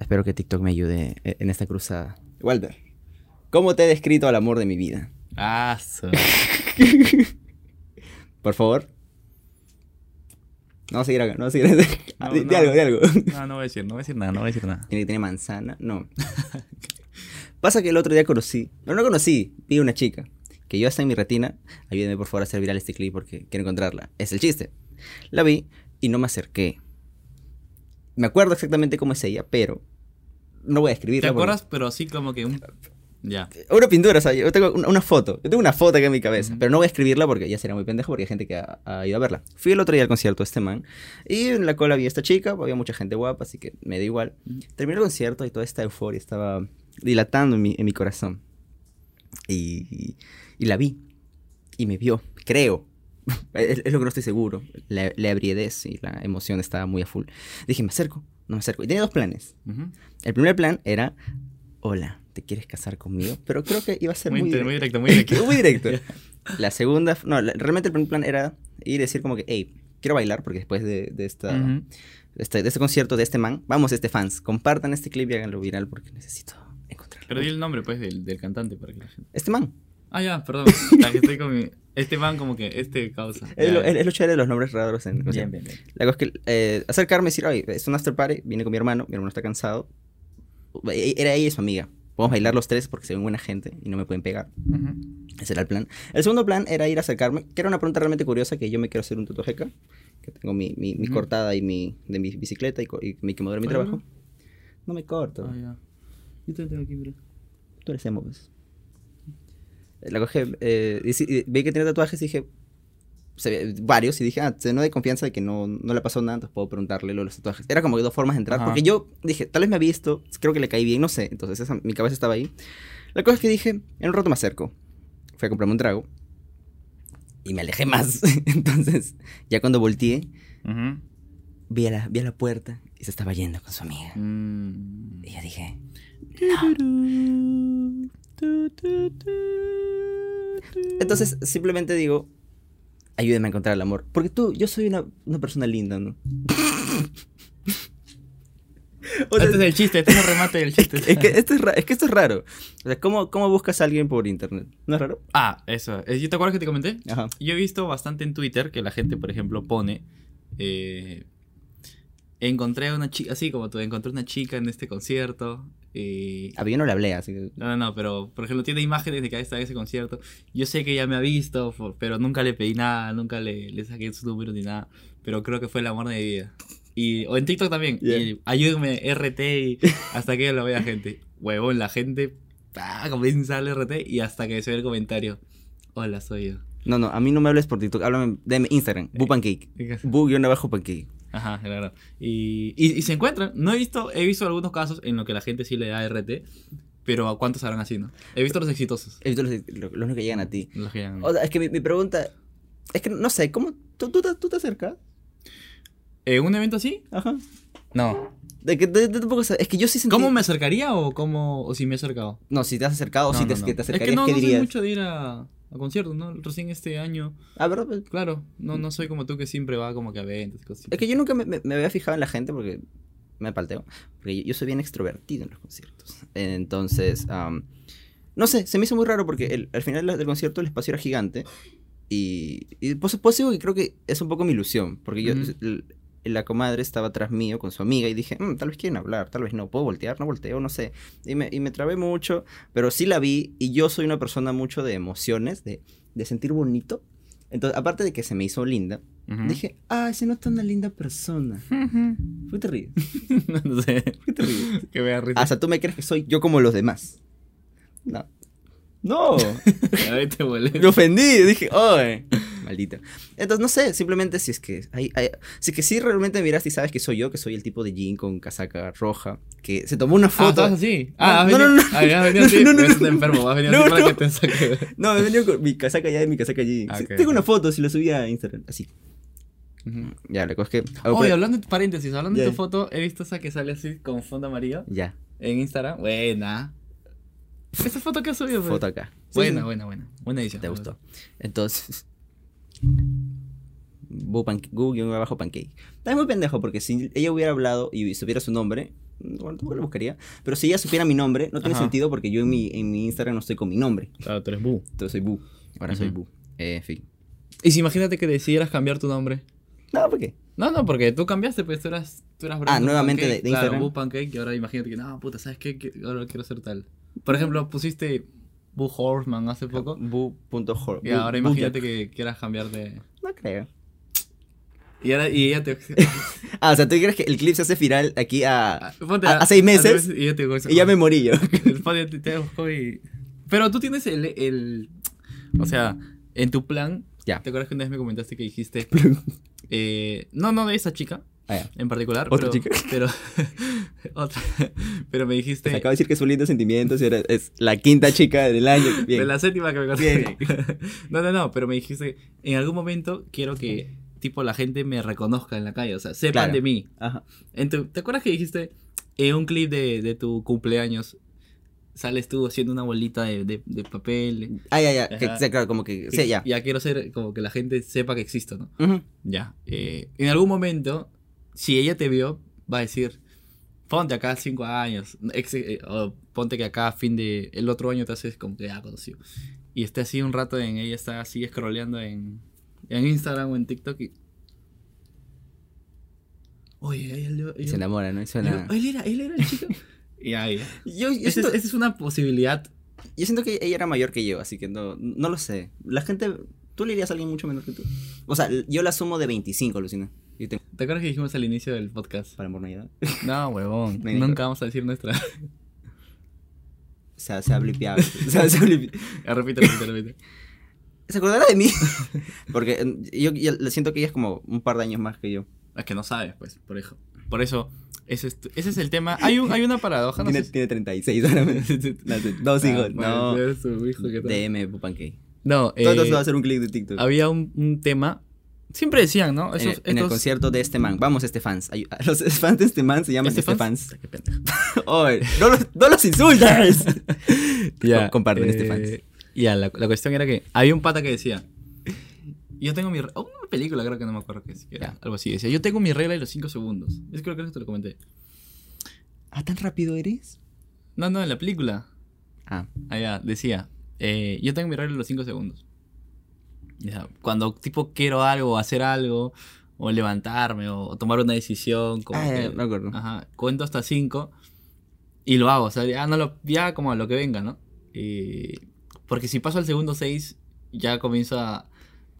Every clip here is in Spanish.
espero que TikTok me ayude e- en esta cruzada. Walter, ¿cómo te he descrito al amor de mi vida? Ah, Por favor. No, seguir acá, no, seguir No, di, algo, di algo. No, no voy a decir, no voy a decir nada, no voy a decir nada. Tiene que tener manzana, no. Pasa que el otro día conocí, no, no conocí, vi una chica que yo hasta en mi retina, ayúdeme por favor a hacer viral este clip porque quiero encontrarla. Es el chiste. La vi y no me acerqué. Me acuerdo exactamente cómo es ella, pero no voy a ¿Te escribirla. porque- acuerdas? Pero así como que un... Ya. Una pintura, o sea, yo tengo una, una foto. Yo tengo una foto acá en mi cabeza, pero no voy a escribirla porque ya sería muy pendejo porque hay gente que ha, ha ido a verla. Fui el otro día al concierto de este man y en la cola vi a esta chica, había mucha gente guapa, así que me da igual. Ujú. Terminó el concierto y toda esta euforia estaba dilatando en mi, en mi corazón. Y, y la vi y me vio, creo. Es, es lo que no estoy seguro. La, la ebriedez y la emoción estaba muy a full. Dije, me acerco, no me acerco. Y tenía dos planes. Ujú. El primer plan era, hola, ¿te quieres casar conmigo? Pero creo que iba a ser Muy, muy, muy directo. muy directo. Muy directo. La segunda, no, la- realmente el primer plan era ir y decir como que, hey, quiero bailar porque después de, de esta, Ujú. este, de este concierto de este man, vamos, este fans, compartan este clip y háganlo viral porque necesito encontrarlo. Pero di el nombre, pues, del, del cantante para que la gente... Este man. Ah, ya, perdón. La que estoy con mi... Este man como que... Este causa. Es lo, ya. es lo chévere de los nombres raros en o sea, Bien, bien, bien. La cosa es que eh, acercarme y decir, oye, es un after party, vine con mi hermano, mi hermano está cansado. E- Era ella y su amiga. Podemos bailar los tres porque se ven buena gente y no me pueden pegar. Ujú. Ese era el plan. El segundo plan era ir a acercarme, que era una pregunta realmente curiosa, que yo me quiero hacer un tatuaje acá, que tengo mi, mi, mi Ujú. cortada y mi, de mi bicicleta y, y mi quemadura de mi trabajo. No me corto. Ah, ya. Yo también tengo aquí, mira. Tú eres emo, pues. La cogí, eh, y y vi que tenía tatuajes y dije, se varios, y dije, ah, no de confianza de que no, no le pasó nada, entonces puedo preguntarle lo de los tatuajes. Era como que dos formas de entrar, Ajá. porque yo dije, tal vez me ha visto, creo que le caí bien, no sé, entonces esa- mi cabeza estaba ahí. La cosa es que dije, en un rato me acerco, fui a comprarme un trago, y me alejé más. entonces, ya cuando volteé, Ujú. vi a, la, vi a la puerta y se estaba yendo con su amiga. Mm. Y yo dije, Entonces, simplemente digo, ayúdeme a encontrar el amor. Porque tú, yo soy una, una persona linda, ¿no? O sea, este es el chiste, este es el remate del chiste. es, que esto es, es que esto es raro. O sea, ¿cómo, ¿cómo buscas a alguien por internet? ¿No es raro? Ah, eso. Eh, ¿Yo te acuerdas que te comenté? Ajá. Yo he visto bastante en Twitter que la gente, por ejemplo, pone. eh, encontré a una chica, así como tú, encontré una chica en este concierto. Y... A mí yo no le hablé, así que... No, no, no, pero por ejemplo tiene imágenes de que está en ese concierto. Yo sé que ella me ha visto, pero nunca le pedí nada, nunca le, le saqué su número ni nada. Pero creo que fue el amor de mi vida. Y, o en TikTok también. Yeah. Y ayúdenme, RT, y hasta que lo vea gente. Huevón, la gente ah, comienza a RT y hasta que se ve el comentario. Hola, soy yo. No, no, a mí no me hables por TikTok, háblame de Instagram, Bu Pancake. Bu-pancake. Ajá, claro. Y, y, y se encuentran. No he visto, he visto algunos casos en los que la gente sí le da RT, pero ¿a cuántos habrán así, no? He visto los exitosos. He visto los, los- que llegan a ti. Los que llegan- O sea, es que mi, mi pregunta... Es que no sé, ¿cómo... ¿Tú, tú, tú te acercas? ¿En un evento así? Ajá. No. De que de- de- tampoco es que yo sí sentí... ¿Cómo me acercaría o cómo o si me he acercado? No, si te has acercado o No, si te, no, no. te Es que acercarías, no, ¿qué dirías? mucho de ir a, a conciertos, ¿no? Recién este año, Ah, ¿verdad? Pues, claro, no, no soy como tú que siempre va como que a eventos y cosas. Es que yo nunca me, me- me había fijado en la gente porque me palteo. Porque yo, yo soy bien extrovertido en los conciertos. Entonces, no sé, se me hizo muy raro porque el- al final del concierto el espacio era gigante. Y, y pues, pues digo que creo que es un poco mi ilusión. Porque yo, la comadre estaba atrás mío con su amiga y dije, "Mm, tal vez quieren hablar, tal vez no, puedo voltear, no volteo, no sé. Y me, y me trabé mucho, pero sí la vi y yo soy una persona mucho de emociones, de, de sentir bonito. Entonces, aparte de que se me hizo linda, Ujú. Dije, ah, se nota una linda persona. Fue terrible. no sé, Fue terrible. que me da risa. Hasta tú me crees que soy yo como los demás. No. No. A ver, te me ofendí. Dije, ¡ay! Maldita. Entonces, no sé, simplemente si es que. Hay, hay- si es que sí realmente miraste y sabes que soy yo, que soy el tipo de jean con casaca roja, que se tomó una Ah, foto. ¿estabas así? Ah, has No, no, venido- no. Ah, has venido No, así. no, no, Estás no. enfermo, has venido No, así para no. que te saque. No, me venía con mi casaca ya y mi casaca jean. Ah, Sí, ok, tengo una foto, si la subí a Instagram. Así. Ya, la cosa es que. Oye, hablando de paréntesis, hablando de tu foto, he visto esa que sale así con fondo amarillo Ya, en Instagram. Buena. Esa foto que has subido, pues. foto acá. Sí, Buena, sí. buena, buena. Buena edición. te gustó. Entonces, Bu Panque- Gu guion abajo pancake. Está muy pendejo porque si ella hubiera hablado y supiera su nombre, Bueno, tampoco lo buscaría. Pero si ella supiera mi nombre, no tiene Ajá. sentido porque yo en mi, en mi Instagram no estoy con mi nombre. Claro, tú eres Bu. Entonces soy Bu. Ahora soy Ujú. Bu. Eh, en fin. Y si imagínate que decidieras cambiar tu nombre. No, ¿por qué? No, no, porque tú cambiaste, pues tú eras. Tú eras Ah, nuevamente Pancake, de- de claro, Instagram. Bu Pancake, y ahora imagínate que, no, puta, ¿sabes qué? Ahora quiero ser tal. Por ejemplo, pusiste Bu Horseman hace poco. Bu.hor. Y ahora imagínate que quieras cambiar de. No creo. Y ahora y ella te. Ah, o sea, ¿tú crees que el clip se hace viral aquí a... Ponte A- a seis meses, Y te ya me morí yo. Te busco y- Pero tú tienes el, el. O sea, en tu plan. Ya. ¿Te acuerdas que una vez me comentaste que dijiste. eh, no, no de esa chica Ah, en particular. ¿Otra pero, chica? Pero. otra. Pero me dijiste. Se acaba de decir que es un lindo sentimientos y ahora es la quinta chica del año. Bien. De la séptima que me contaste. no, no, no, pero me dijiste, en algún momento quiero que, tipo, la gente me reconozca en la calle, o sea, sepan Claro. de mí. Ajá. En tu- ¿Te acuerdas que dijiste en un clip de, de tu cumpleaños, sales tú haciendo una bolita de, de- de papel? Ah, ya, ya. Que, claro, como que... Sí, ya. Ya quiero ser, como que la gente sepa que existo, ¿no? Ujú. Ya. eh, en algún momento, si ella te vio, va a decir, ponte acá cinco años, ex- eh, o ponte que acá a fin de el otro año te haces como que ya conocido. Y esté así un rato en ella, está así scrolleando en, en Instagram o en TikTok y... Oye, él, él- se enamora, ¿no? Suena... él era, él era el chico. y ahí. Yo, yo, Esa siento, es, esa es una posibilidad. yo siento que ella era mayor que yo, así que no, no lo sé. La gente... ¿Tú le irías a alguien mucho menor que tú? O sea, yo la sumo de 25, Lucina. Yo tengo ¿Te acuerdas que dijimos al inicio del podcast? para amor no. No, huevón. No Nunca vamos a decir nuestra. O sea, se ha blipeado. O sea, se ha blipeado. Ah, repite, repite, repite. ¿Se acordará de mí? Porque eh, yo, yo le siento que ella es como un par de años más que yo. Es que no sabes, pues, por eso. Por eso, ese es, ese es el tema. Hay, un, hay una paradoja, no Tiene, sé tiene 36 ahora. No, Dos Ah, hijos. puede no. ser su hijo que. DM Pupancake. No, eh, Todos va a hacer un clic de TikTok. había un, un tema. Siempre decían, ¿no? en, el, en concierto de este man. Vamos, este fans. Ay- Los fans de este man se llaman ¿Este este fans? fans. Qué pendejo. Oye, no, los, no los insultas. Ya, Com- comparten este eh, fans. Ya, la, la cuestión era que había un pata que decía. Yo tengo mi. oh, una película, creo que no me acuerdo qué es. que era Ya. Algo así. Decía, yo tengo mi regla de los 5 segundos. Es creo que te lo comenté. ¿Ah, tan rápido eres? No, no, en la película. Ah, Allá, decía, eh, yo tengo mi regla de los 5 segundos. Cuando tipo quiero algo, hacer algo, o levantarme, o, tomar una decisión, como Ah, que- me acuerdo. Ajá, cuento hasta 5 y lo hago, o sea, ya, no lo, ya como a lo que venga, ¿no? Y- porque si paso al segundo 6, ya comienzo a,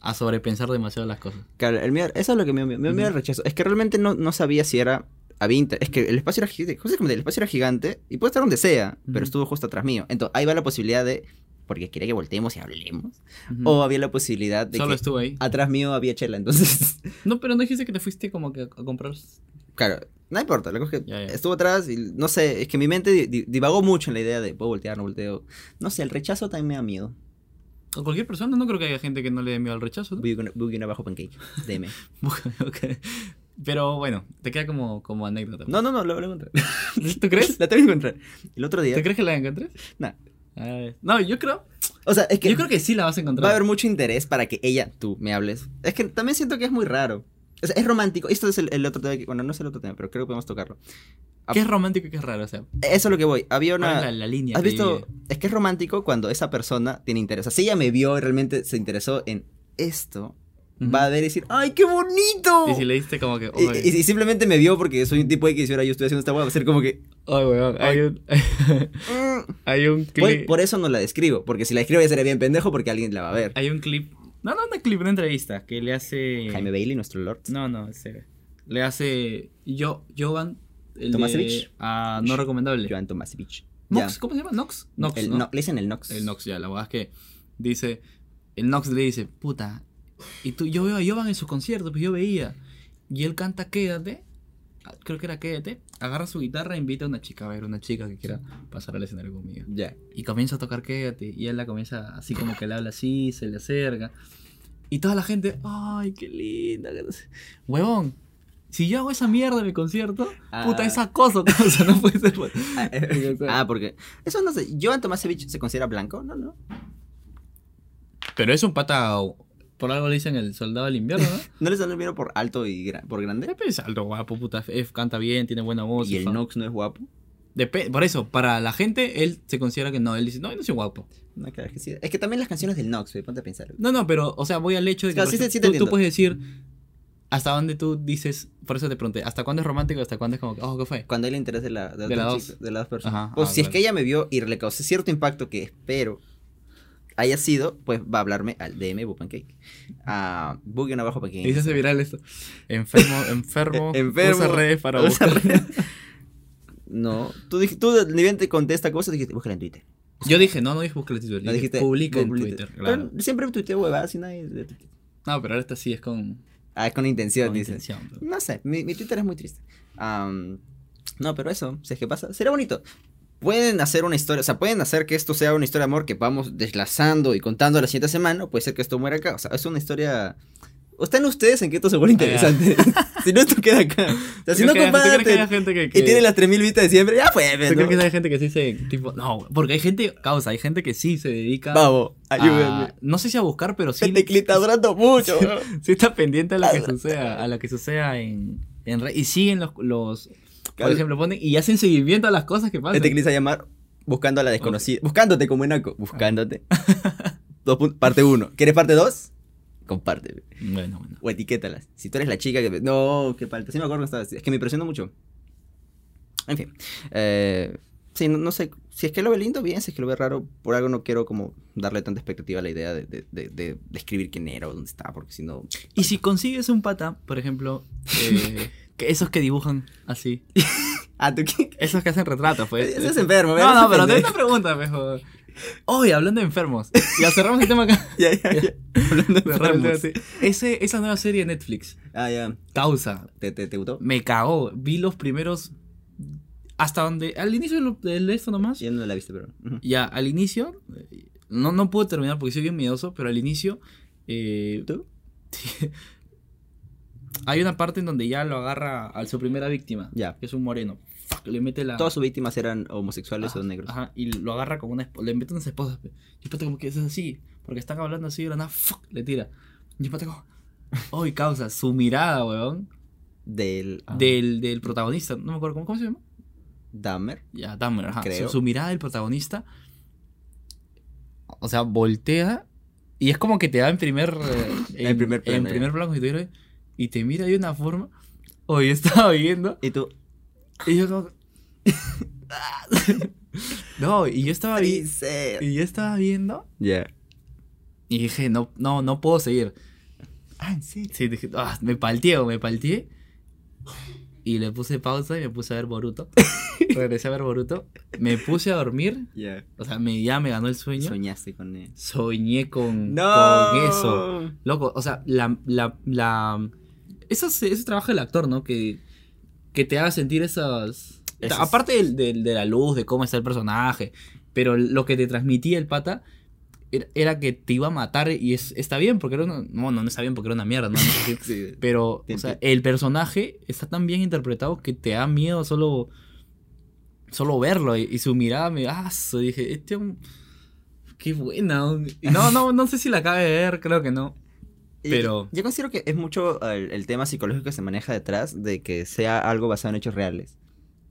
a sobrepensar demasiado las cosas. claro, el miedo, eso es lo que me, me, me da rechazo. Es que realmente no, no sabía si era. Había inter- es que el espacio era gigante. el espacio era gigante y puede estar donde sea, pero estuvo justo atrás mío. Entonces ahí va la posibilidad de. Porque quería que volteemos y hablemos. Ujú. O había la posibilidad de Solo que estuve ahí. atrás mío había chela. Entonces, No, pero no dijiste que te fuiste como que a, comprar. claro, no importa. La cosa es que Ya, ya. estuvo atrás y no sé, es que mi mente di- di- divagó mucho en la idea de puedo voltear, no volteo. No sé, el rechazo también me da miedo. A cualquier persona, no creo que haya gente que no le dé miedo al rechazo. ¿no? Boogie abajo pancake. DM. Ok. Pero bueno, te queda como, como anécdota. No, no, no, lo voy a encontrar. ¿Tú crees? La tengo que encontrar. El otro día. ¿Tú crees que la encontrés? Nah. No, yo creo. O sea, es que Yo creo que sí la vas a encontrar. va a haber mucho interés para que ella, tú, me hables. Es que también siento que es muy raro. O sea, es romántico. Esto es el, el otro tema. que- bueno, no es el otro tema, pero creo que podemos tocarlo. ¿Qué es romántico y qué es raro? O sea, Eso es lo que voy. Había ¿cuál es una. la, la línea? ¿Has visto? divide? Es que es romántico cuando esa persona tiene interés. O sea, si ella me vio y realmente se interesó en esto, Va a ver y decir, ¡ay, qué bonito! Y si le diste como que. Y, "Oye, y- y simplemente me vio porque soy un tipo que si ahora yo estoy haciendo esta hueá, va a ser como que. Ay, weón, hay un. Hay un clip. por eso no la describo. Porque si la escribo ya sería bien pendejo porque alguien la va a ver. Hay un clip. No, no, una clip, una entrevista que le hace. Jaime Bailey, nuestro Lord. No, no, ese. Le hace. Yo, Jovan. El ¿Tomasevich? Ah, no recomendable. Joan Tomasevich. Nox. ¿cómo se llama? Nox. Nox. El ¿no? no- le dicen el Nox. El Nox, ya, la verdad es que dice, el Nox le dice, puta, y tú, yo veo a Jovan en su concierto, pues yo veía, y él canta Quédate, creo que era Quédate, agarra su guitarra e invita a una chica, a ver, una chica que quiera pasar al escenario conmigo. Ya. Y comienza a tocar Quédate, y él la comienza así como que le habla así, se le acerca, y toda la gente, ay, qué linda, que no sé". huevón. Si yo hago esa mierda en mi concierto, puta, Ah. es acoso, o sea, no puede ser. Ah, eh, ah, porque. Eso no sé. ¿Joan Tomasevich se considera blanco? No, no. Pero es un pata Por algo le dicen el soldado del invierno, ¿no? ¿No le salió bien por alto y gra- por grande? Depende, es alto, guapo, puta. F canta bien, tiene buena voz. Y el fa- Nox no es guapo. Depe- por eso, para la gente, él se considera que no. Él dice, no, yo no soy guapo. No, claro, es que sí. Es que también las canciones del Nox, güey, ponte a pensar. No, no, pero, o sea, voy al hecho de que Claro, sí sí tú, puedes decir hasta dónde tú dices, por eso te pregunté, ¿hasta cuándo es romántico? ¿Hasta cuándo es como oh, qué fue? Cuando hay el interés de, la, de, De de las dos personas. Ajá, pues ah, si es que ella me vio y le causé cierto impacto que espero haya sido, pues va a hablarme al DM Bupancake. A Boogie abajo Pancake. Y se hace viral esto. Enfermo, enfermo, Enfermo. usa redes para Usa buscar. No, tú, dij- tú ni bien te contesta cosas, dijiste, búscala en Twitter. Yo dije, no, no dije buscar el Twitter, No dijiste, publica en. Twitter. Pero Claro. siempre tuiteo huevadas y nadie. No, pero ahora esta sí es con, Ah, es con intención, con dice. intención. pero- No sé, mi, mi Twitter es muy triste. No, pero eso, si es que pasa, será bonito. Pueden hacer una historia, o sea, pueden hacer que esto sea una historia de amor que vamos deslazando y contando la siguiente semana, puede ser que esto muera acá. O sea, es una historia. O están ustedes en que esto se vuelve Ah, interesante. si no, esto queda acá. O sea, si ¿Tú no crees que- que comparten gente que, y tiene las 3000 vistas de siempre, ya fue, ¿Tú ¿no? crees que hay gente que sí se, tipo, no, porque hay gente, causa, hay gente que sí se dedica Vamos, a, ayúdenme. no sé si a buscar, pero sí, Este clip está durando mucho. sí está pendiente a lo que suceda, a lo que suceda en, en y siguen los, los por ejemplo, ponen y hacen seguimiento a las cosas que pasan. Este a llamar Buscando a la desconocida. Buscándote como enaco. Buscándote. Dos parte 1. ¿Quieres parte 2? Comparte. Bueno, bueno. O etiquétalas. Si tú eres la chica que... No, qué falta. Sí me acuerdo que estaba así. Es que me impresionó mucho. En fin. Eh, sí, no, no sé. Si es que lo ve lindo, bien. Si es que lo ve raro, por algo no quiero como darle tanta expectativa a la idea de, de, de, de describir quién era o dónde está. Porque si no... Y si consigues un pata, por ejemplo, eh, que esos que dibujan así, Ah, ¿tú qué? esos que hacen retratos, pues. Ese es enfermo. No, no, pero tengo una pregunta, mejor. Oye, hablando de enfermos. Ya cerramos el tema acá. Ya, ya, ya. Hablando de enfermos. Ese, esa nueva serie de Netflix, Ah, ya. Causa, ¿Te, te, te gustó? me cagó. Vi los primeros. Hasta donde. Al inicio de lo- de esto nomás. Yo no la viste, pero... Ya, al inicio. eh, No, no puedo terminar porque soy bien miedoso, pero al inicio. eh, ¿Tú? hay una parte en donde ya lo agarra a su primera víctima, Ya. que es un moreno. Fuck, le mete la. Todas sus víctimas eran homosexuales Ajá, o negros. Ajá, y lo agarra con una esposa. Le mete unas esposas. Y el pata como que es así. Porque están hablando así y la nada, fuck, le tira. Y el pata como. ¡Uy, causa! Su mirada, weón. Del... ah, Del, del protagonista. No me acuerdo cómo, cómo se llama. Dahmer. Ya, Dahmer, ajá. Creo. Su, su mirada del protagonista. O sea, voltea. Y es como que te da en primer. eh, En primer plano, En ya. primer plano. Y te, y te mira de una forma. Yo estaba viendo. Y tú... Y yo como. no, y yo estaba viendo. Y yo estaba viendo. Ya. Y dije, no, no, no puedo seguir. Ah, ¿en serio? Sí, dije, ah, me palteé, me palteé. Y le puse pausa y me puse a ver Boruto. Regresé a ver Boruto. Me puse a dormir. Ya. O sea, me, ya me ganó el sueño. Soñaste con él. Soñé con, ¡No! con eso. Loco, o sea, la. la, la eso es ese trabajo del actor, ¿no? Que, que te haga sentir esas. Aparte del- del- de la luz, de cómo está el personaje. Pero lo que te transmitía el pata era, era que te iba a matar y es, está bien, porque era una. No, no, no está bien porque era una mierda, ¿no? Sí. Pero, o sea, el personaje está tan bien interpretado que te da miedo solo. Solo verlo. Y, y su mirada me. Ah, dije, este. Qué buena. No, no, no sé si la acabe de ver, creo que no. Pero- Yo considero que es mucho el, el tema psicológico que se maneja detrás de que sea algo basado en hechos reales.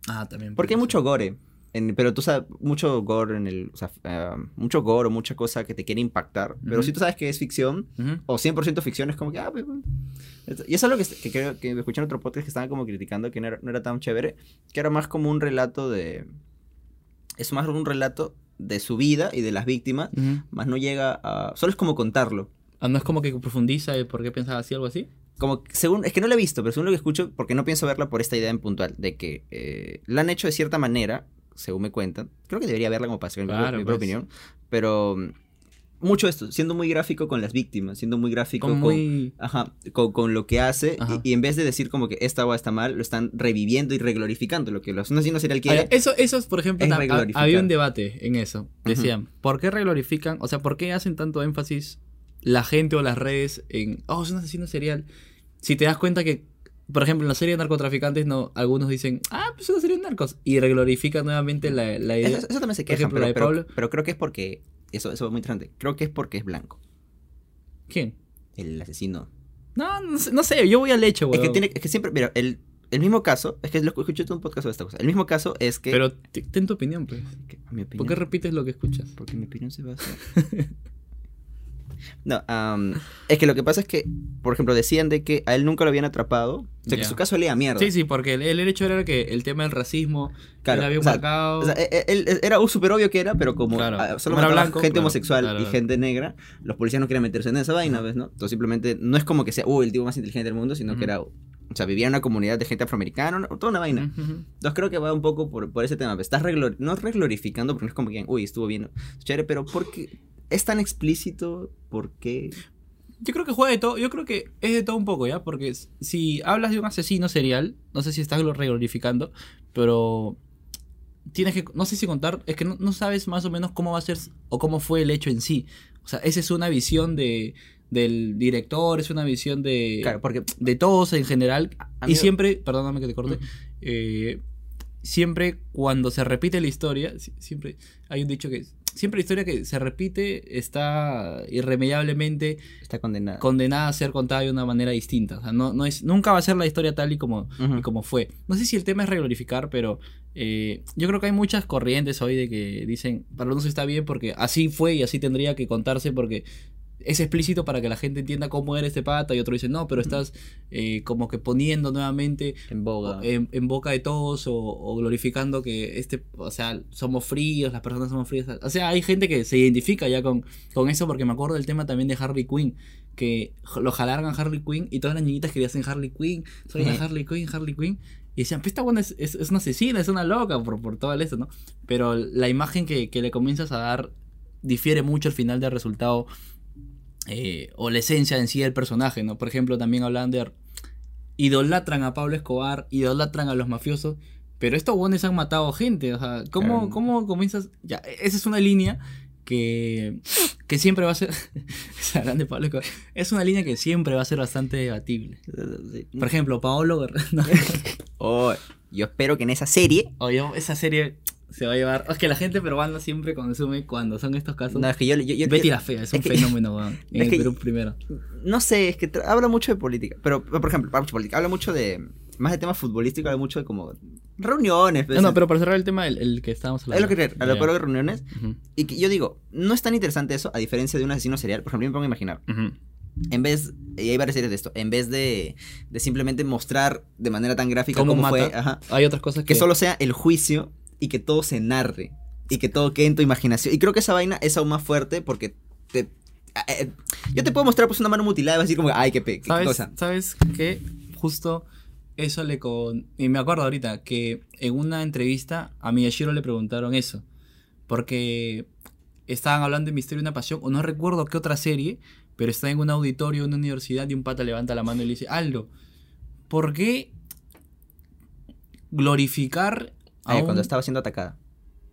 Ah, también. Porque hay mucho gore. en- pero tú sabes, mucho gore en el. O sea, ah, mucho gore o mucha cosa que te quiere impactar. Pero si tú sabes que es ficción, Ujú. o 100% ficción, es como que. Ah, pues, bueno. y es algo que, que creo que escuché en otro podcast que estaban como criticando que no era, no era tan chévere. Que era más como un relato de. Es más un relato de su vida y de las víctimas. Más no llega a. Solo es como contarlo. Ah, no es como que profundiza el por qué pensaba así, algo así. como según es que no la he visto, pero según lo que escucho, porque no pienso verla por esta idea en puntual, de que eh, la han hecho de cierta manera, según me cuentan. Creo que debería verla como para mi, Claro, mi pues. propia opinión, pero mm, mucho esto, siendo muy gráfico con las víctimas, siendo muy gráfico con, muy. ajá, con, con lo que hace, y, y en vez de decir como que esta o está mal, lo están reviviendo y reglorificando, lo que los asesinos serial quieren. Eso, eso es, por ejemplo, es había un debate en eso. Decían, ¿por qué reglorifican? O sea, ¿por qué hacen tanto énfasis la gente o las redes en, oh, es un asesino serial? Si te das cuenta que, por ejemplo, en la serie de narcotraficantes, no, algunos dicen, ah, pues es una serie de narcos. Y reglorifican nuevamente la, la idea. Eso, eso también se Por de pero, pero, Pablo. pero creo que es porque, eso, eso es muy interesante, creo que es porque es blanco. ¿Quién? el asesino. No, no sé, no sé, yo voy al hecho, Es weón. que, tiene, es que siempre, mira, el, el mismo caso, es que lo escuché en un podcast sobre esta cosa. El mismo caso es que. Pero ten tu opinión, pues. mi ¿Por opinión- qué repites lo que escuchas? Porque mi opinión se basa. no, am, es que lo que pasa es que, por ejemplo, decían de que a él nunca lo habían atrapado. O sea, que su caso leía mierda. Sí, sí, porque el, el hecho era que el tema del racismo Claro, él había o sea, marcado. O sea, e- e- él, él- era súper obvio que era, pero como Claro, solo mataba blanco, gente claro, homosexual y gente negra, los policías no querían meterse en esa vaina, ¿ves? ¿no? Entonces simplemente no es como que sea, uh, el tipo más inteligente del mundo, sino que era, o sea, vivía en una comunidad de gente afroamericana, no- toda una vaina. Ujú, ujú. Entonces creo que va un poco por, por ese tema. Estás reglor- no reglorificando porque no es como que, uy, estuvo bien. Chévere, pero ¿por qué es tan explícito? ¿Por qué? Yo creo que juega de todo, yo creo que es de todo un poco, ¿ya? Porque si hablas de un asesino serial, no sé si estás lo reglorificando, pero tienes que, no sé si contar, es que no, no sabes más o menos cómo va a ser o cómo fue el hecho en sí. O sea, esa es una visión de, del director, es una visión de, Claro, porque de todos en general. Y siempre, perdóname que te corte, eh, siempre cuando se repite la historia, si- siempre hay un dicho que siempre la historia que se repite está irremediablemente está condenado. condenada a ser contada de una manera distinta. O sea, no, no es, nunca va a ser la historia tal y como, y como fue. No sé si el tema es reglorificar, pero eh, yo creo que hay muchas corrientes hoy de que dicen, para unos está bien porque así fue y así tendría que contarse porque es explícito para que la gente entienda cómo era este pata y otro dice, no, pero estás eh, como que poniendo nuevamente En boga. en, en boca de todos o, o glorificando que este, o sea, somos fríos, las personas somos frías. O sea, hay gente que se identifica ya con, con eso porque me acuerdo del tema también de Harley Quinn, que lo jalaron a Harley Quinn y todas las niñitas querían ser Harley Quinn, soy Ujú. Harley Quinn, Harley Quinn. Y decían, pues esta buena es, es, es una asesina, es una loca por, por todo eso, ¿no? Pero la imagen que, que le comienzas a dar difiere mucho al final del resultado eh, o la esencia en sí del personaje, ¿no? Por ejemplo, también hablan de idolatran a Pablo Escobar, idolatran a los mafiosos, pero estos buenos han matado gente, o sea, ¿cómo, cómo comienzas? Ya, esa es una línea que, que siempre va a ser, se hablan de Pablo Escobar, es una línea que siempre va a ser bastante debatible. Por ejemplo, Paolo Guerrero, Oh, yo espero que en esa serie. oye, esa serie se va a llevar, es que la gente peruana siempre consume cuando son estos casos. No, es que yo, yo- yo- Betty yo- la Fea, es es un que- fenómeno, weón, en es el que- Perú primero. no sé, es que habla mucho de política. Pero, por ejemplo, habla mucho de política, habla mucho de. Más de temas futbolísticos, habla mucho de como. Reuniones. pues, No, no, pero para cerrar el tema, el, el que estábamos hablando. Es lo que creer, a lo peor de reuniones. Ujú, Y que yo digo, no es tan interesante eso, a diferencia de un asesino serial. Por ejemplo, yo me pongo a imaginar. ujú. En vez, y hay varias series de esto, en vez de, de simplemente mostrar de manera tan gráfica ¿Cómo cómo, mata? fue, ajá, Hay otras cosas que, que solo sea el juicio y que todo se narre y que todo quede en tu imaginación. Y creo que esa vaina es aún más fuerte porque te. eh, yo te puedo mostrar pues una mano mutilada y vas a decir como, ay, qué, pe- qué ¿Sabes, cosa. ¿Sabes qué? Justo eso le con... Y me acuerdo ahorita que en una entrevista a Miyashiro le preguntaron eso. Porque estaban hablando de Misterio y una Pasión, o no recuerdo qué otra serie, pero está en un auditorio, en una universidad, y un pata levanta la mano y le dice, Aldo, ¿por qué glorificar a Ay, un- cuando estaba siendo atacada.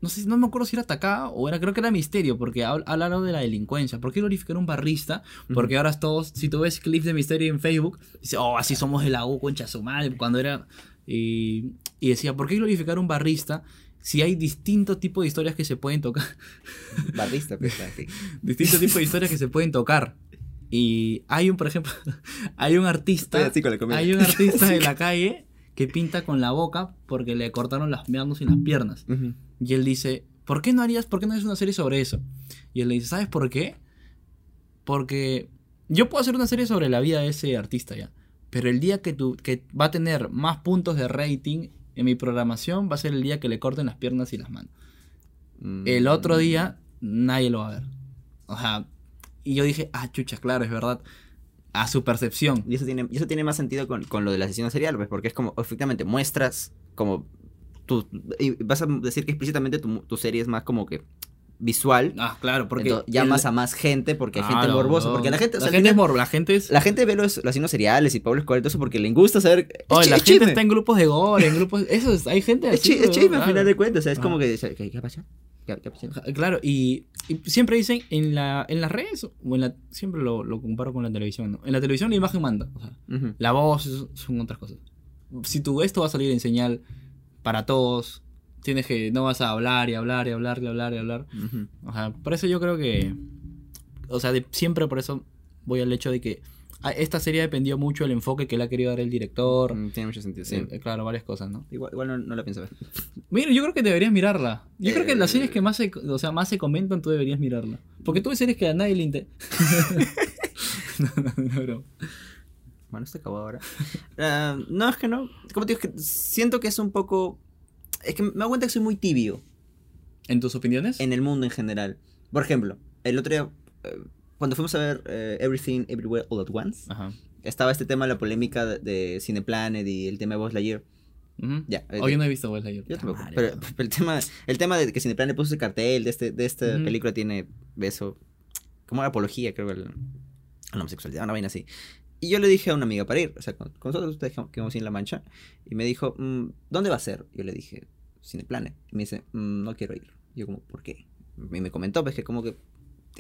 no sé, no me acuerdo si era atacada o era, creo que era misterio, porque habl- hablaron de la delincuencia. ¿Por qué glorificar un barrista? Porque ahora todos, si tú ves clips de misterio en Facebook, dice, oh, así somos de la U, concha su madre, cuando era. Y, y decía, ¿por qué glorificar un barrista si hay distintos tipos de historias que se pueden tocar? Barrista, pues, distintos tipos de historias que se pueden tocar. Y hay un, por ejemplo, hay un artista. Así con la. Hay un artista en la calle que pinta con la boca porque le cortaron las manos y las piernas. Y él dice, ¿por qué no harías, por qué no haces una serie sobre eso? Y él le dice, ¿sabes por qué? Porque yo puedo hacer una serie sobre la vida de ese artista ya. Pero el día que, tu, que va a tener más puntos de rating en mi programación va a ser el día que le corten las piernas y las manos. El otro día nadie lo va a ver. O sea, y yo dije, ah, chucha, claro, es verdad. A su percepción. Y eso tiene, y eso tiene más sentido con, con lo del asesino serial, pues, porque es como, efectivamente, muestras como. Y vas a decir que explícitamente tu, tu serie es más como que visual. Ah, claro, porque. Entonces, llamas el- a más gente porque hay Ah, gente no, morbosa. no. Porque la gente. o La sea, gente es morbo, la gente es. La gente ve los, los asesinos seriales y Pablo Escobar todo eso porque le gusta saber. la gente chisme. está en grupos de gore, en grupos. Eso es, hay gente Es chisme al final de cuentas. O sea, es Ah. como que. ¿Qué, qué pasa? ¿Qué, qué pasa? Claro, y, y siempre dicen en, la, en las redes, o en la, siempre lo, lo comparo con la televisión, ¿no? En la televisión la imagen manda, o sea, la voz son otras cosas. Si tu esto va a salir en señal para todos, tienes que, no vas a hablar y hablar y hablar y hablar y hablar. O sea, por eso yo creo que, o sea, de- siempre por eso voy al hecho de que a esta serie dependió mucho del enfoque que le ha querido dar el director. Mm, Tiene mucho sentido, sí. Eh, claro, varias cosas, ¿no? Igual, igual no, no la pienso ver. Mira, yo creo que deberías mirarla. Yo creo que las Eh. series que más se, o sea, más se comentan, tú deberías mirarla. Porque tú ves series que a nadie le interesa. no, no, no, bro. Bueno, esto acabó ahora. Ah, no, es que no. Como te digo, es que siento que es un poco. Es que me doy cuenta que soy muy tibio ¿En tus opiniones? en el mundo en general. Por ejemplo, el otro día, eh, cuando fuimos a ver eh, Everything Everywhere All at Once, Ajá. estaba este tema, la polémica de, de Cineplanet y el tema de Buzz Lightyear. Ujú. Ya, eh, Oh, yo no he visto Buzz Lightyear. Yo tampoco. Madre, Pero, pero el, tema, el tema de que Cineplanet puso ese cartel de, este, de esta Ujú. película tiene beso. Como una apología, creo, al- a la homosexualidad, una vaina así. Y yo le dije a una amiga para ir, o sea, con, con nosotros que vamos en La Mancha, y me dijo, "Mm, ¿dónde va a ser? Yo le dije, Cineplanet. Y me dice, "Mm, no quiero ir. Y yo como, ¿por qué? Y me comentó, pues que como que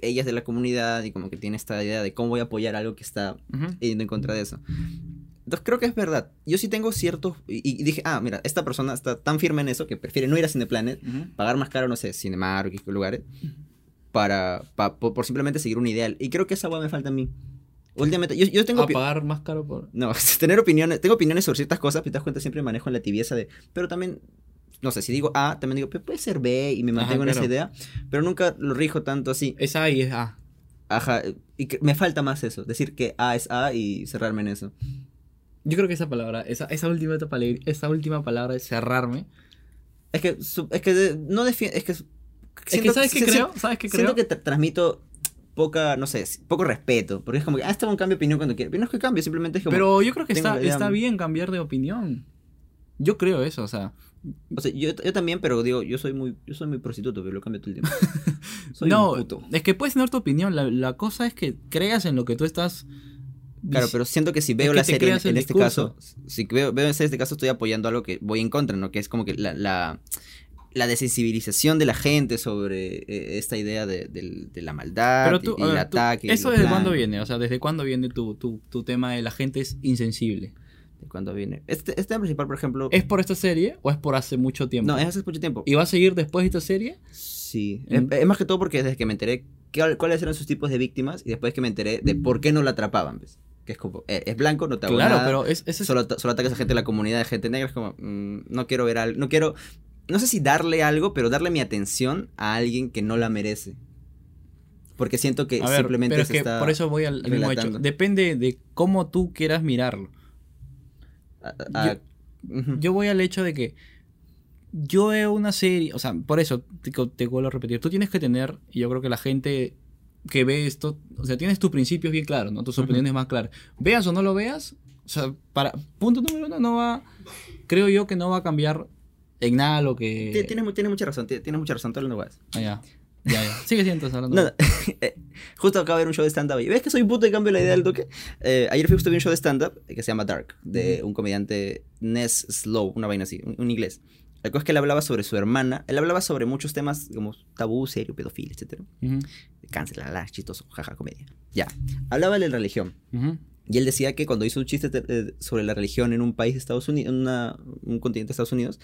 ella es de la comunidad y como que tiene esta idea de cómo voy a apoyar algo que está Ujú. yendo en contra de eso. Entonces creo que es verdad. Yo sí tengo ciertos... Y, y dije, ah, mira, esta persona está tan firme en eso que prefiere no ir a Cineplanet, Ujú. pagar más caro, no sé, Cinemark y lugares, para, pa- por, por simplemente seguir un ideal. Y creo que esa hueá me falta a mí. Últimamente, yo, yo tengo... A pagar más caro por. No, tener opiniones, tengo opiniones sobre ciertas cosas, pero te das cuenta siempre manejo en la tibieza de... Pero también, no sé, si digo A, también digo, "Pero puede ser B y me Ajá, mantengo en esa claro. idea, pero nunca lo rijo tanto así. Es A y es A. Ajá, y me falta más eso, decir que A es A y cerrarme en eso. Yo creo que esa palabra, esa, esa, última, palabra, esa última palabra de cerrarme. Es que, es que no defiendo, es que... es que, ¿sabes qué creo? ¿Sabes qué creo? Siento que tra- transmito poca, no sé, poco respeto, porque es como que, ah, este un cambio de opinión cuando quiero. Pero no es que cambie, simplemente es como... Pero yo creo que está, está bien cambiar de opinión. Yo creo eso, o sea. O sea, yo, yo también, pero digo, yo soy muy, yo soy muy prostituto, pero lo cambio todo el tiempo. Soy no, un puto. es que puedes tener tu opinión. La, la cosa es que creas en lo que tú estás. Claro, pero siento que si veo la serie en, este caso, si veo, veo en este caso estoy apoyando algo que voy en contra, ¿no? Que es como que la, la, la desensibilización de la gente sobre eh, esta idea de, la maldad tú, y, el tú- ataque. y ¿Eso desde cuándo viene? O sea, ¿desde cuándo viene tu, tu, tu tema de la gente es insensible? ¿De cuándo viene? Este, este tema principal, por ejemplo... ¿Es por esta serie o es por hace mucho tiempo? No, es hace mucho tiempo. ¿Y va a seguir después de esta serie? Sí, En- es, es más que todo porque desde que me enteré cuál- cuáles eran sus tipos de víctimas y después que me enteré de por qué no la atrapaban, ¿ves? Que es como, eh, es blanco, no te hago Claro, nada, pero es, es- solo, solo atacas a gente de la comunidad de gente negra, es como, mm, no quiero ver algo, no quiero, no sé si darle algo, pero darle mi atención a alguien que no la merece. Porque siento que ver, simplemente pero es se que está por eso voy al mismo hecho. Depende de cómo tú quieras mirarlo. a- a- Ujú. Yo voy al hecho de que yo veo una serie, o sea, por eso te, vuelvo a repetir, tú tienes que tener, y yo creo que la gente que ve esto, o sea, tienes tus principios bien claros, ¿no? Tus opiniones más claras. Veas o no lo veas, o sea, para punto número uno, no va, creo yo que no va a cambiar en nada lo que... Ti- Tienes, tienes mucha razón, ti- tienes mucha razón, todo lo guas. Ah, ya, ya, ya. Sigue siendo hablando. Nada, eh, justo acabo de ver un show de stand-up y ves que soy puto de cambio la idea del toque. Eh, ayer fui justo a ver un show de stand-up que se llama Dark, de un comediante Ness Slow, una vaina así, un, un inglés. La cosa es que él hablaba sobre su hermana, él hablaba sobre muchos temas como tabú, serio, pedofilia, etc. Ujú, Cáncer, la, la, chistoso, jaja, comedia. Ya, hablaba de la religión. ujú. Y él decía que cuando hizo un chiste te- eh, sobre la religión en un país de Estados Unidos, en una- un continente de Estados Unidos,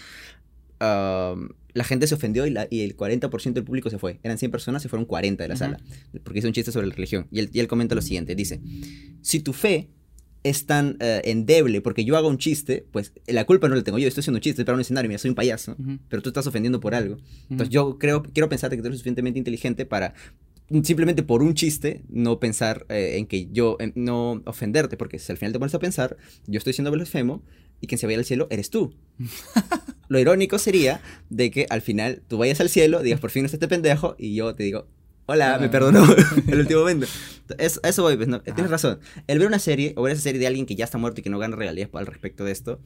am, la gente se ofendió y, la- y el 40% del público se fue. Eran 100 personas, se fueron 40 de la Ujú. sala. Porque hizo un chiste sobre la religión. Y él, y él comenta lo siguiente, dice, si tu fe es tan eh, endeble porque yo hago un chiste, pues la culpa no la tengo yo, estoy haciendo un chiste, para un escenario, mira, soy un payaso, Ujú. pero tú estás ofendiendo por algo. Entonces Ujú. yo creo, quiero pensar que tú eres suficientemente inteligente para simplemente por un chiste no pensar eh, en que yo, en no ofenderte, porque si al final te pones a pensar, yo estoy siendo blasfemo y quien se vaya al cielo eres tú. Lo irónico sería de que al final tú vayas al cielo, digas por fin no es este pendejo y yo te digo, hola, me Ah. perdonó el último momento. Eso, eso voy, pues, ¿no? Ajá. tienes razón. El ver una serie o ver esa serie de alguien que ya está muerto y que no gana regalías al respecto de esto,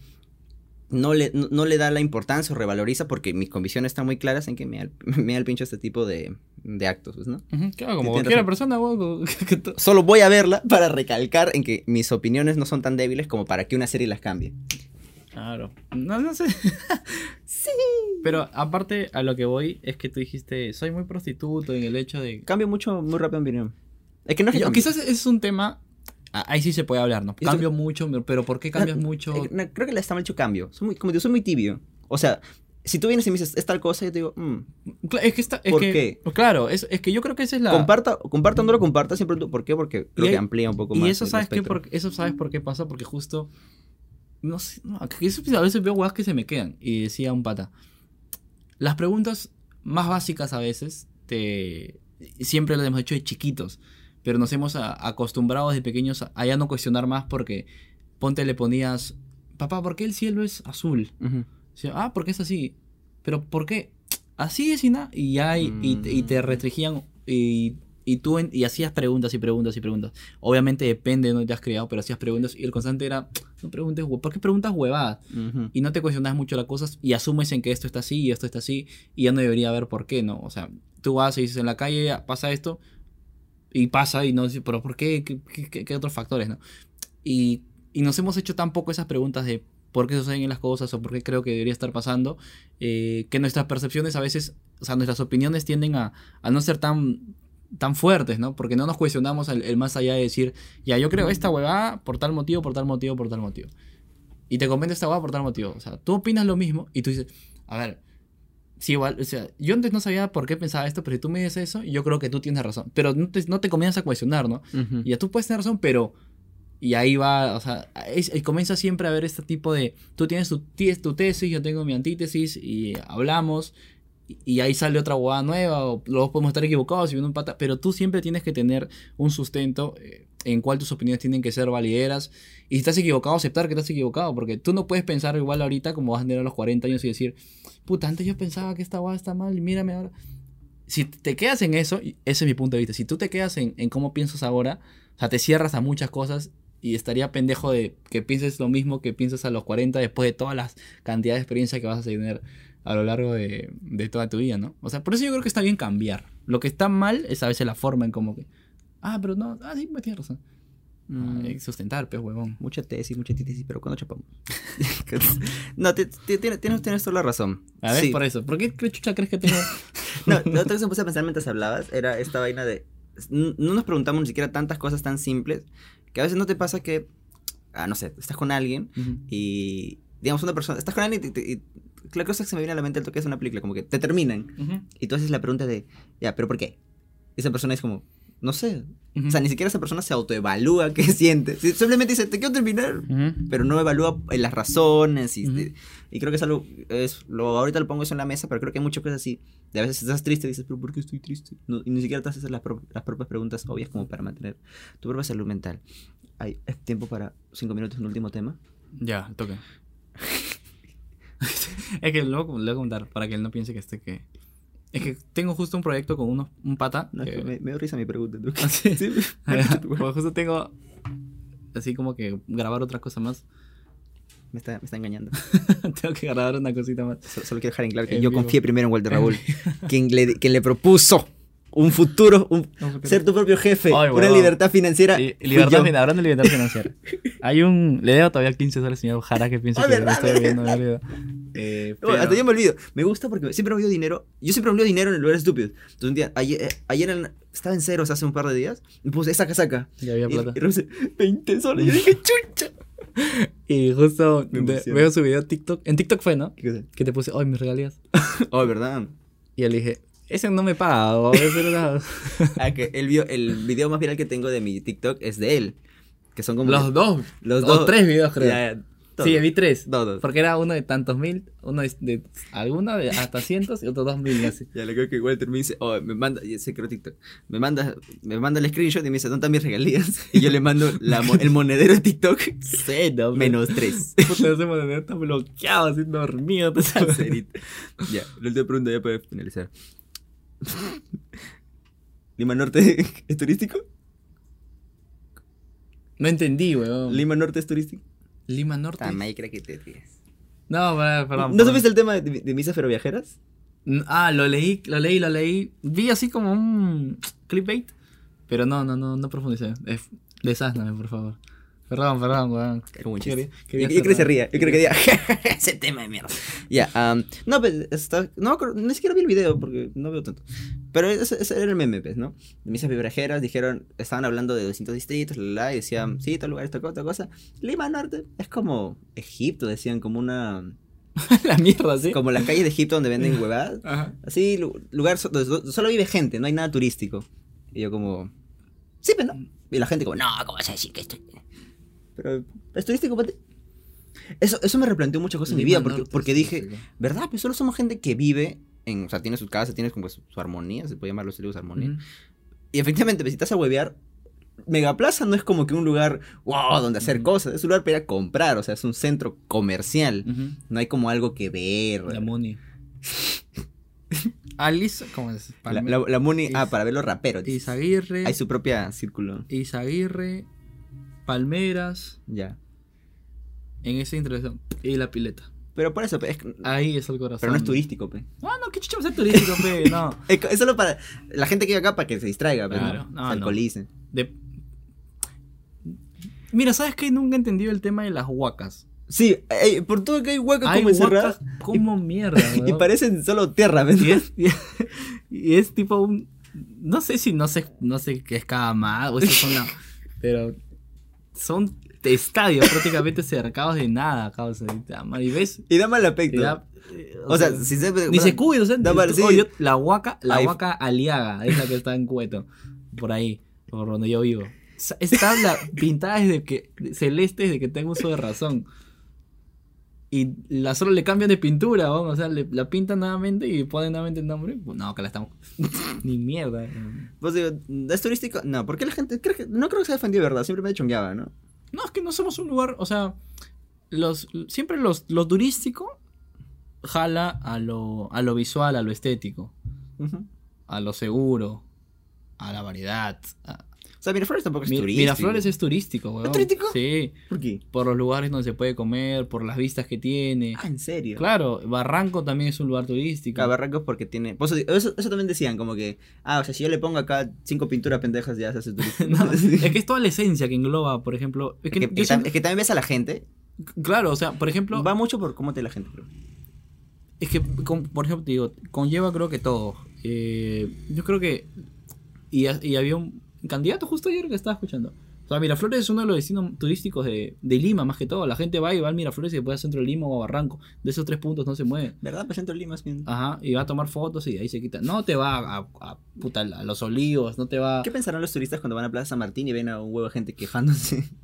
no le, no, no le da la importancia o revaloriza porque mis convicciones están muy claras en que me me da el pincho este tipo de, de actos, pues, ¿no? Claro, como cualquier persona, que tú- Solo voy a verla para recalcar en que mis opiniones no son tan débiles como para que una serie las cambie. Claro. No, no sé. sí. Pero aparte a lo que voy es que tú dijiste, soy muy prostituto en el hecho de... Cambio mucho, muy rápido mi opinión. Es que no es que Yo- quizás es un tema... ah, Ahí sí se puede hablar, ¿no? Eso- Cambio mucho, pero ¿por qué cambias No, mucho? eh, no, creo que le está mal hecho cambio. Soy muy, como digo, soy muy tibio. O sea, Si tú vienes y me dices, es tal cosa, yo te digo, mm, Cla- Es que está. Es ¿Por que- qué? Claro, es, es que yo creo que esa es la. comparta, comparta o no lo comparta, siempre tú, ¿por qué? Porque creo Y que hay- amplía un poco más. Y eso el sabes, qué espectro. por, eso sabes por qué pasa, porque justo. No sé, no, a veces veo huevas que se me quedan. Y decía un pata. Las preguntas más básicas a veces te. Siempre las hemos hecho de chiquitos. Pero nos hemos acostumbrado desde pequeños a, a ya no cuestionar más porque. Ponte le ponías. Papá, ¿por qué el cielo es azul? Decía, ah, porque es así. Pero ¿por qué? Así es y nada. Y ya, y, y te- y te Mm. restringían. Y, y tú en- y hacías preguntas y preguntas y preguntas. Obviamente depende de dónde te has criado, pero hacías preguntas. Y el constante era, no preguntes, ¿por qué preguntas huevadas? Ujú. Y no te cuestionas mucho las cosas y asumes en que esto está así y esto está así. Y ya no debería haber por qué, ¿no? O sea, tú vas y dices, en la calle pasa esto. Y pasa y no dices, pero ¿por qué? ¿Qué, qué- qué- otros factores, no? Y, y nos hemos hecho tan poco esas preguntas de por qué suceden las cosas o por qué creo que debería estar pasando, eh, que nuestras percepciones a veces, o sea, nuestras opiniones tienden a, a no ser tan, tan fuertes, ¿no? Porque no nos cuestionamos el, el más allá de decir, ya, yo creo esta huevada por tal motivo, por tal motivo, por tal motivo. Y te comento esta huevada por tal motivo. O sea, tú opinas lo mismo y tú dices, a ver, sí, igual, o sea, yo antes no sabía por qué pensaba esto, pero si tú me dices eso, yo creo que tú tienes razón. Pero no te, no te comienzas a cuestionar, ¿no? Ujú. Y ya tú puedes tener razón, pero. Y ahí va, o sea, es- y comienza siempre a haber este tipo de. Tú tienes tu, tu tesis, yo tengo mi antítesis, y hablamos, y, ahí sale otra huevada nueva, luego podemos estar equivocados y viene un pata, pero tú siempre tienes que tener un sustento eh, en cual tus opiniones tienen que ser valideras, y si estás equivocado, aceptar que estás equivocado, porque tú no puedes pensar igual ahorita como vas a tener a los 40 años y decir, puta, antes yo pensaba que esta huevada está mal, y mírame ahora. Si te quedas en eso, ese es mi punto de vista, si tú te quedas en, en cómo piensas ahora, o sea, te cierras a muchas cosas y estaría pendejo de que pienses lo mismo que piensas a los 40 después de todas las cantidades de experiencia que vas a tener a lo largo de, de toda tu vida, ¿no? O sea, por eso yo creo que está bien cambiar. Lo que está mal es a veces la forma en como que, ah, pero no, ah, sí, me tienes razón. Mm. Hay que sustentar, pues, huevón. Mucha tesis, mucha tesis, pero ¿cuándo chapamos? no, te- te- tienes, tienes, tienes toda la razón. A ver, Sí. por eso. ¿Por qué chucha crees que tengo? No, la otra vez me puse a pensar mientras hablabas era esta vaina de. No nos preguntamos ni siquiera tantas cosas tan simples que a veces no te pasa que. Ah, no sé, estás con alguien Ujú. y. Digamos, una persona. Estás con alguien y. y- la cosa que se me viene a la mente al toque es una película, como que te terminan Ujú. y tú haces la pregunta de. Ya, ¿pero por qué? Y esa persona es como. No sé. Ujú. O sea, ni siquiera esa persona se autoevalúa qué siente. Si- Simplemente dice, te quiero terminar. Ujú. Pero no evalúa eh, las razones. Y, Ujú. y creo que es algo. Es, lo, ahorita lo pongo eso en la mesa, pero creo que hay muchas cosas así. De a veces estás triste y dices, ¿pero por qué estoy triste? No- y ni siquiera te haces las, pro- las propias preguntas obvias como para mantener tu propia salud mental. Hay tiempo para cinco minutos, un último tema. Ya, toque. es que luego le voy a contar para que él no piense que este que. Es que tengo justo un proyecto con unos, un pata. No, que- me, me dio risa mi pregunta. ¿tú? ¿Ah, sí? Sí, Pues justo tengo así como que grabar otra cosa más. me, está, me está engañando. tengo que grabar una cosita más. Solo, solo quiero dejar en claro que En yo vivo. confié primero en Walter Raúl, quien le, quien le propuso un futuro, un, ser tu propio jefe, Ay, una libertad financiera. Y- libertad hablando de libertad financiera. Hay un. Le debo todavía 15 dólares al señor Jara que piensa que lo estoy viendo. me olvido. Eh, No, hasta pero- yo me olvido. Me gusta porque siempre me olvido dinero. Yo siempre me olvido dinero en lugares estúpidos. Entonces un día, ayer, eh, ayer en- estaba en ceros hace un par de días. Y puse, saca, saca. Ya había Y, plata. y puse 20 soles. Yo dije, chucha. Y justo Me de- veo su video en TikTok. En TikTok fue, ¿no? ¿Qué? Que te puse, ay, mis regalías. Oh, ¿verdad? Y le dije, ese no me paga, ese era- Ah, que el, vio- el video más viral que tengo de mi TikTok es de él. Que son como. Los dos. Los o dos. tres videos, creo. Ya, ya, todos. Sí, vi tres. Todos. Porque era uno de tantos mil, uno de, de alguna de hasta cientos y otro dos mil y así. Ya le creo que Walter me dice, oh, me manda, ese creo TikTok, me manda, me manda el screenshot y me dice, ¿dónde están mis regalías? Y yo le mando la el monedero de TikTok, Sí, no, menos 3. Puta, ese monedero está bloqueado, así dormido. ya, la última pregunta ya para finalizar. ¿Lima Norte es turístico? No entendí, weón. ¿Lima Norte es turístico? Lima Norte. Tamay, creo que te ríes. No, perdón, perdón. ¿No perdón. supiste el tema de, de misas ferroviajeras? Ah, lo leí, lo leí, lo leí. Vi así como un clickbait. Pero no, no, no, no profundicé. Es- Desásname, por favor. Perdón, perdón, weón. Como un chiste. Quería- Yo, quería yo creo que se ría. Yo creo que diga, ese tema de mierda. Ya, am, no, pues, está, no, ni siquiera vi el video porque no veo tanto. Pero ese, ese era el meme, pues, ¿no? De misas vibrajeras dijeron, estaban hablando de distintos distritos, la, la, y decían, sí, tal lugar, esta cosa, tal cosa. Lima Norte es como Egipto, decían, como una, la mierda, ¿sí? Como las calles de Egipto donde venden huevadas. Ajá. Así, lu- lugar so- donde solo vive gente, no hay nada turístico. Y yo como... Sí, pero no. Y la gente como, no, ¿cómo vas a decir que esto? Pero es turístico para ti. Eso, eso me replanteó muchas cosas en mi vida, porque, porque dije, ¿verdad? Pues solo somos gente que vive en, o sea, tiene su casa, tiene como su, su armonía, se puede llamar los libros armonía. Ujú. Y efectivamente, pues, si estás a huevear, Megaplaza no es como que un lugar, wow, donde hacer Ujú. cosas, es un lugar para ir a comprar, o sea, es un centro comercial. Ujú. No hay como algo que ver. La Muni. Alice, ¿cómo es? La, la- la Muni, ah, Is- para ver los raperos. Isaguirre. Hay su propia círculo. Isaguirre. Palmeras. Ya. En esa intersección. Y la pileta. Pero por eso, pe, es- Ahí es el corazón. pero no es turístico, pe. No, no, qué chucha va a ser turístico, pe. No. Es, solo para la gente que vive acá para que se distraiga, pero Claro, no, no, se no. alcoholice. De... Mira, ¿sabes qué? Nunca he entendido el tema de las huacas. Sí, eh, por todo que hay huecas Hay como encerradas huacas como mierda, y parecen solo tierra, ¿ves? Y es, y, y es tipo un. No sé si no sé, no sé qué es cada más o eso son la- Pero son estadios prácticamente cercados de nada, causa. Y, ves. Y da mal aspecto. da- eh, o sea, si se, ni se cuida, o sea, da mal- tú- sí. oh, yo- la huaca, la Ahí- huaca aliaga, es la que está en Cueto, por ahí, por donde yo vivo. Está la, pintada desde que, celeste desde que tengo uso de razón. Y la solo le cambian de pintura, ¿no? o sea, le, la pintan nuevamente y ponen nuevamente el nombre. Pues No, que la estamos. Ni mierda. eh. Pues digo, ¿es turístico? No, porque la gente, creo que- no creo que sea defendido de verdad, siempre me chongueaba, ¿no? No, es que no somos un lugar, o sea, los, siempre los, lo turístico jala a lo, a lo visual, a lo estético. A lo seguro, a la variedad. a- sea, Miraflores tampoco es Mi- turístico. Miraflores es turístico, weón. turístico? Sí, ¿Por qué? por los lugares donde se puede comer, por las vistas que tiene. Ah, ¿en serio? Claro, Barranco también es un lugar turístico. Ah, Barrancos porque tiene... pues, eso, eso también decían, como que... Ah, o sea, si yo le pongo acá cinco pinturas pendejas ya se hace turístico. No, es que es toda la esencia que engloba, por ejemplo. Es Es que, es es también ves a la gente. claro, o sea, por ejemplo, Va mucho por cómo te la gente, creo. es que, con- por ejemplo, te digo, conlleva creo que todo. Eh, yo creo que. Y había un candidato justo ayer que estaba escuchando. O sea, Miraflores es uno de los destinos turísticos de, de Lima, más que todo. La gente va y va al Miraflores y después al centro de Lima o a Barranco. De esos tres puntos no se mueve. ¿Verdad? Pues centro de Lima es bien... Ajá, y va a tomar fotos y de ahí se quita. No te va a, a- puta, a los olivos, no te va. ¿Qué pensarán los turistas cuando van a Plaza San Martín y ven a un huevo de gente quejándose?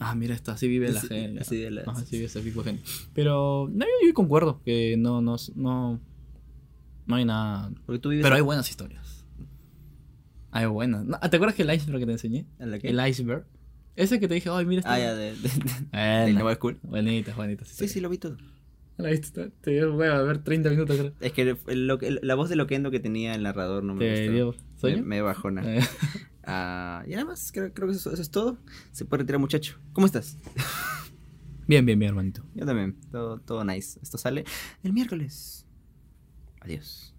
Ah, mira, está, así vive la gente. así de la- Ajá, así vive ese tipo de gente. Pero, no, yo, yo concuerdo que no, no, no, no hay nada. Porque tú vives Pero hay buenas historias. Hay buenas. No, ¿Te acuerdas que el iceberg que te enseñé? El iceberg. Ese que te dije, ay, mira esta. Ah, ya, de... de, de- Nuevo School. Bonita, bonita. Sí, sí, lo vi todo. La viste, te dio hueva a ver 30 minutos, creo. Es que el- el- la voz de Loquendo que tenía el narrador no me Te gustó. dio Me, sueño. me bajona. Ah, y nada más, creo, creo que eso, eso es todo. Se puede retirar, muchacho. ¿Cómo estás? Bien, bien, bien, hermanito. Yo también. Todo, todo nice. Esto sale el miércoles. Adiós.